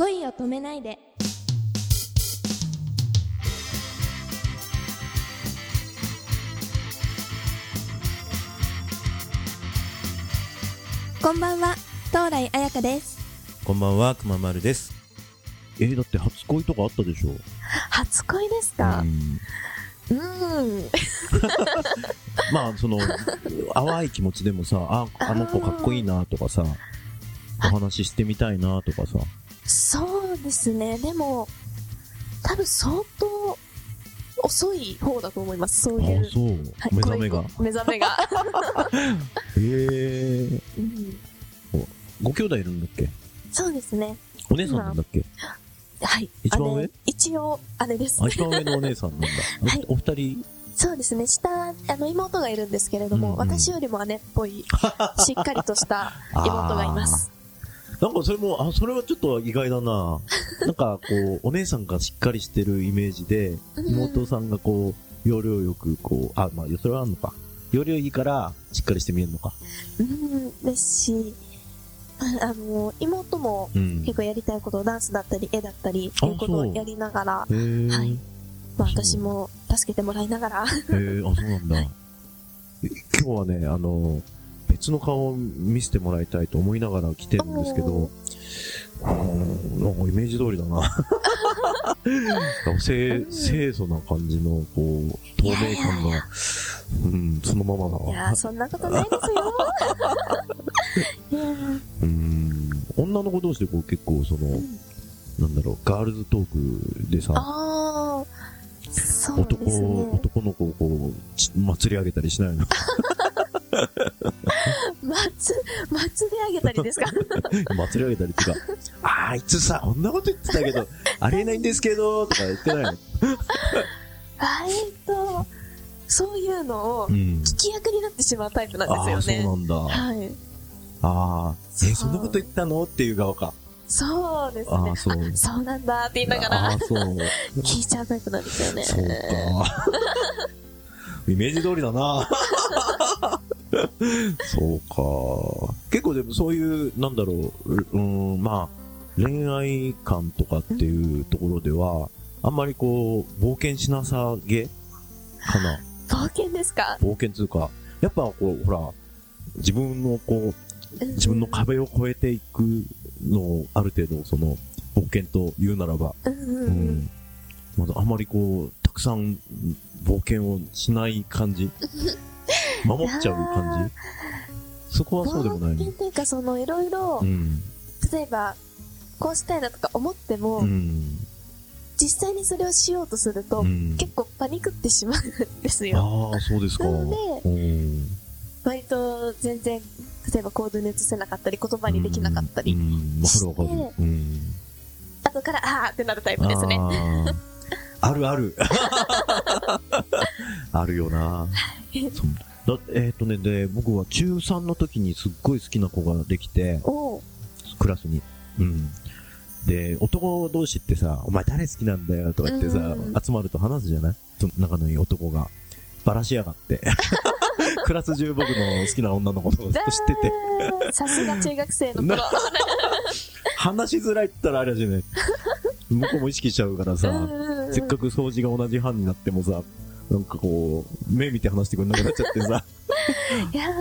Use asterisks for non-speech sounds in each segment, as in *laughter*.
恋を止めないで。こんばんは、東来彩香です。こんばんは、くままるです。えー、だって初恋とかあったでしょ？*laughs* 初恋ですか？うんうーん。*laughs* まあ、その、淡い気持ちでもさ、あ、あの子かっこいいなとかさ、お話ししてみたいなとかさ。そうですね。でも、多分相当遅い方だと思います。そうあいう。そう。はい目覚めが。目覚めが。*laughs* へえうんご兄弟いるんだっけ？そうですね。お姉さんなんだっけ？はい。一番上？姉一応、姉ですあ、。一番上のお姉さんなんだ。*laughs* はいおお二人、そうですね。下、あの、妹がいるんですけれども、うんうん私よりも姉っぽい、しっかりとした *laughs* 妹がいます。なんかそれも、あ、それはちょっと意外だな。*laughs* なんかこう、お姉さんがしっかりしてるイメージで、うん妹さんがこう、要領よくこう、あ、まあ、それはあるのか。要領いいから、しっかりして見えるのか。うん、ですし、ああの、妹もうん。結構やりたいこと、ダンスだったり、絵だったり、あいうことをやりながら。はいまあそう私も助けてもらいながら、へえ、あ、そうなんだ。*laughs* 今日はね、あの、別の顔を見せてもらいたいと思いながら来てるんですけどなんかイメージ通りだな。清清楚な感じの、こう、透明感が、うん、そのままだいや。そんなことないですよ。*laughs* うん、女の子同士でこう結構その、んなんだろう、ガールズトークでさ、ですね。男の子をこう、ち祭り上げたりしないの？*laughs* 松、松であげたりですか？祭り上げたりっていうか、ああいつさ、こんなこと言ってたけど、*laughs* ありえないんですけど、とか言ってないの？*laughs* あえっと、そういうのをうん。聞き役になってしまうタイプなんですああ、そうよね。なんだ。はい。ああ、え、そんなこと言ったの？っていう側か。そうですね。ああ、そう。そうなんだって言いながらああ、そう。聞いちゃうタイプなんですよね。そうか。イメージ通りだな。*laughs* そうか。結構でもそういう、なんだろう、ううん、まあ、恋愛観とかっていうところでは、あんまりこう、冒険しなさげ？かな。冒険ですか？冒険つうか、やっぱこう、ほら、自分のこう、自分の壁を越えていくのを、ある程度、その、冒険と言うならば、うん。まだあまりこう、たくさん冒険をしない感じ？*laughs* 守っちゃう感じ？そこはそうでもない冒険っていうか、その、いろいろう、ん。例えば、こうしたいなとか思っても、うん。実際にそれをしようとすると、うん。結構パニクってしまうんですよ。ああ、そうですか。なのでうん。割と全然、例えば行動に移せなかったり、言葉にできなかったり、うん。わかるわかるして。うん。後から、あーってなるタイプですね。あ *laughs* るある。*laughs* あるよな。そうだえっ、とね、で、僕は中3の時にすっごい好きな子ができて、クラスに。うん。で、男同士ってさ、お前誰好きなんだよとか言ってさ、うん集まると話すじゃない？その仲のいい男が。バラしやがって。*laughs* クラス中僕の好きな女の子のこと知ってて。て。さすが中学生の頃。話しづらいって言ったらあれじゃない。*laughs* 向こうも意識しちゃうからさ、うんせっかく掃除が同じ班になってもさ、なんかこう、目見て話してくれなくなっちゃってさ。*laughs* いやー、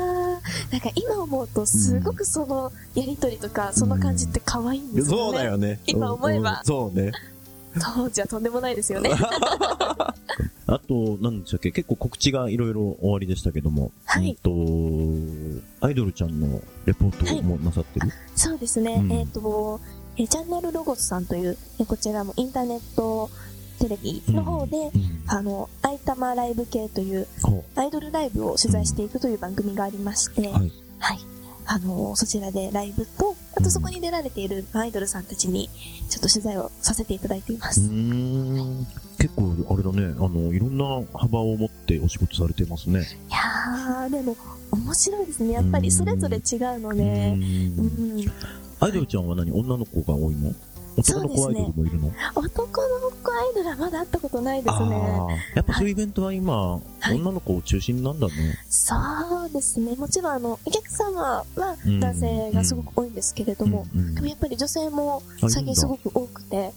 なんか今思うと、すごくそのやりとりとか、その感じって可愛いんですよね。そうだよね。今思えばうんうんそうね。当時はとんでもないですよね。*laughs* あと、なんでしたっけ、結構告知がいろいろ終わりでしたけども、はいうんと、アイドルちゃんのレポートもなさってる、そうですね。うんえっ、と、えーチャンネルロゴスさんという、えーこちらもインターネットテレビの方で、うんあの、アイタマライブ系というほアイドルライブを取材していくという番組がありまして、うはい。はい。あの、そちらでライブと、あとそこに出られているアイドルさんたちに、ちょっと取材をさせていただいていまうす。結構、あれだね、あの、いろんな幅を持ってお仕事されてますね。いやー、でも、面白いですね。やっぱりそれぞれ違うので、うんん。アイドルちゃんは何？女の子が多いの？男の子アイドルもいるの、男の子アイドルはまだ会ったことないですあね。ーやっぱそういうイベントは今、はい女の子を中心なんだね。そうですね。もちろん、あの、お客様はうん男性がすごく多いんですけれども、うんうんでもやっぱり女性もあ最近すごく多くて。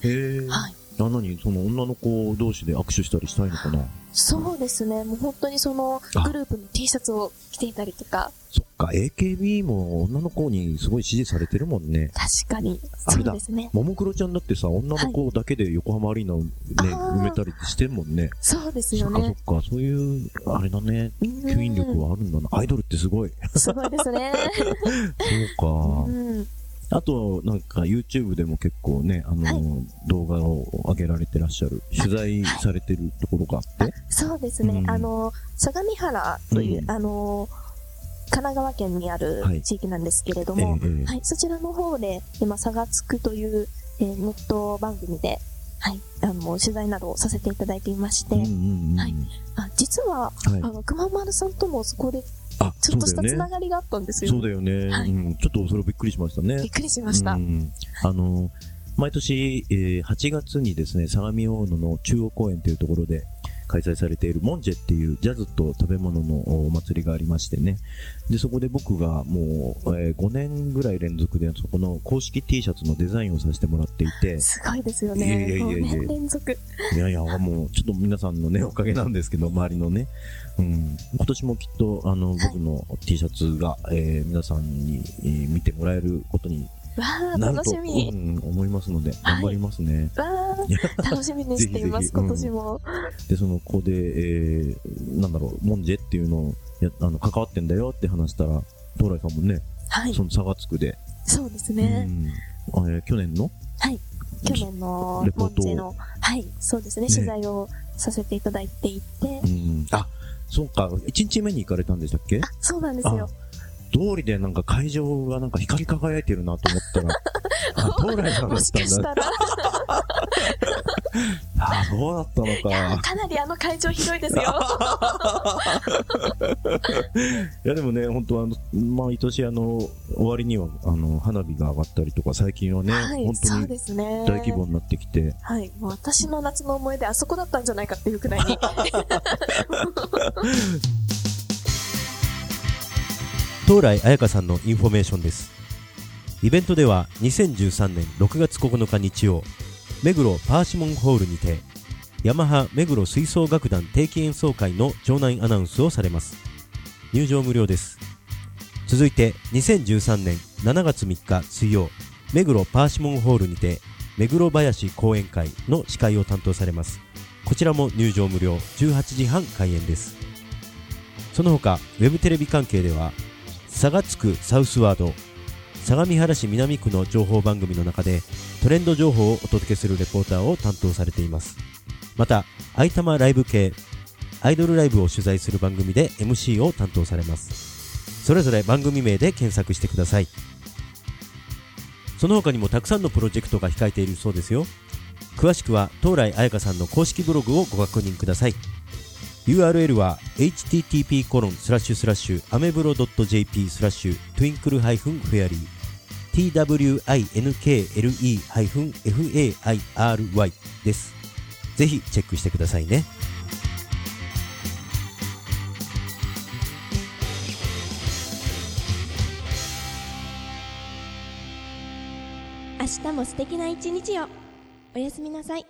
はい。あ、何その女の子同士で握手したりしたいのかな？そうですね。もう本当にそのあグループの T シャツを着ていたりとか、そっか、AKB も女の子にすごい支持されてるもんね。確かに、そうですね。ももクロちゃんだってさ、女の子だけで横浜アリーナをね、あー埋めたりしてんもんね。そうですよそっかそっね。か、そういう、あれだね、うん吸引力はあるんだな。アイドルってすごい。すごいですね。*laughs* そうか。うん。あと、なんか YouTube でも結構ね、あの、はい。動画を上げられてらっしゃる、取材されてるところがあって。そうですね。うん。あの、相模原という、うん。あの、神奈川県にあるはい。地域なんですけれどええも、ええ。はい、そちらの方で、今、差がつくという、えーネット番組で、はい、あの、取材などをさせていただいていまして、うん。はい。あ実は、はい。あの、熊丸さんともそこであ、ちょっとしたつな。がりがあったんですよ。そうだよね。はいうん。ちょっとそれびっくりしましたね。びっくりしました。うんあの、毎年、えー8月にですね、相模大野の中央公園というところで開催されているモンジェっていうジャズと食べ物のお祭りがありましてね。で、そこで僕がもう、えー5年ぐらい連続でそこの公式 T シャツのデザインをさせてもらっていて、すごいですよいやいね。やいやいや5年連続。いやいや、もう、ちょっと皆さんのね、おかげなんですけど、周りのね。うん。今年もきっと、あの、僕の T シャツが、えー皆さんに、えー見てもらえることにわあ、楽しみ。うん、思いますので、頑張りますね。わあ、楽しみに *laughs* しています、ぜひぜひうん今年も。で、その、ここで、えーなんだろう、モンジェっていうのを、やあの、関わってんだよって話したら、東来さんもね、はいそ。の差がつくで、そうですうね。ん。あえー去年の？去年のレポートをモンジェの、はい、そうですね、ね取材をさせていただいていてう、ん。あ、そうか、1日目に行かれたんでしたっけ？あ、そうなんですよ。通りでなんか会場がなんか光り輝いてるなと思ったら、*laughs* あ、東来さんだもっんだ。したかしたら、*laughs* あ、そうだったのか。かなりあの会場広いですよ。*laughs* いやでもね、本当あの、毎年あの、終わりには、あの、花火が上がったりとか、最近はね、はい、本当に。大規模になってきて、はい、もう私の夏の思い出あそこだったんじゃないかっていうくらいに。唐來彩花さんのインフォメーションです。イベントでは2013年6月9日日曜目黒パーシモンホールにてヤマハ目黒吹奏楽団定期演奏会の場内アナウンスをされます。入場無料です。続いて2013年7月3日水曜目黒パーシモンホールにて目黒林講演会の司会を担当されます。こちらも入場無料18時半開演です。その他ウェブテレビ関係では差がつくサウスワード。相模原市南区の情報番組の中でトレンド情報をお届けするレポーターを担当されています。また愛玉ライブ系アイドルライブを取材する番組で MC を担当されます。それぞれ番組名で検索してください。その他にもたくさんのプロジェクトが控えているそうですよ。詳しくは唐來彩花さんの公式ブログをご確認ください。URL は http コロンスラッシュスラッシュアメブロ .jp スラッシュ twinkle ハイフン fairy twinkle-fairy です。ぜひチェックしてくださいね。明日も素敵な一日を。おやすみなさい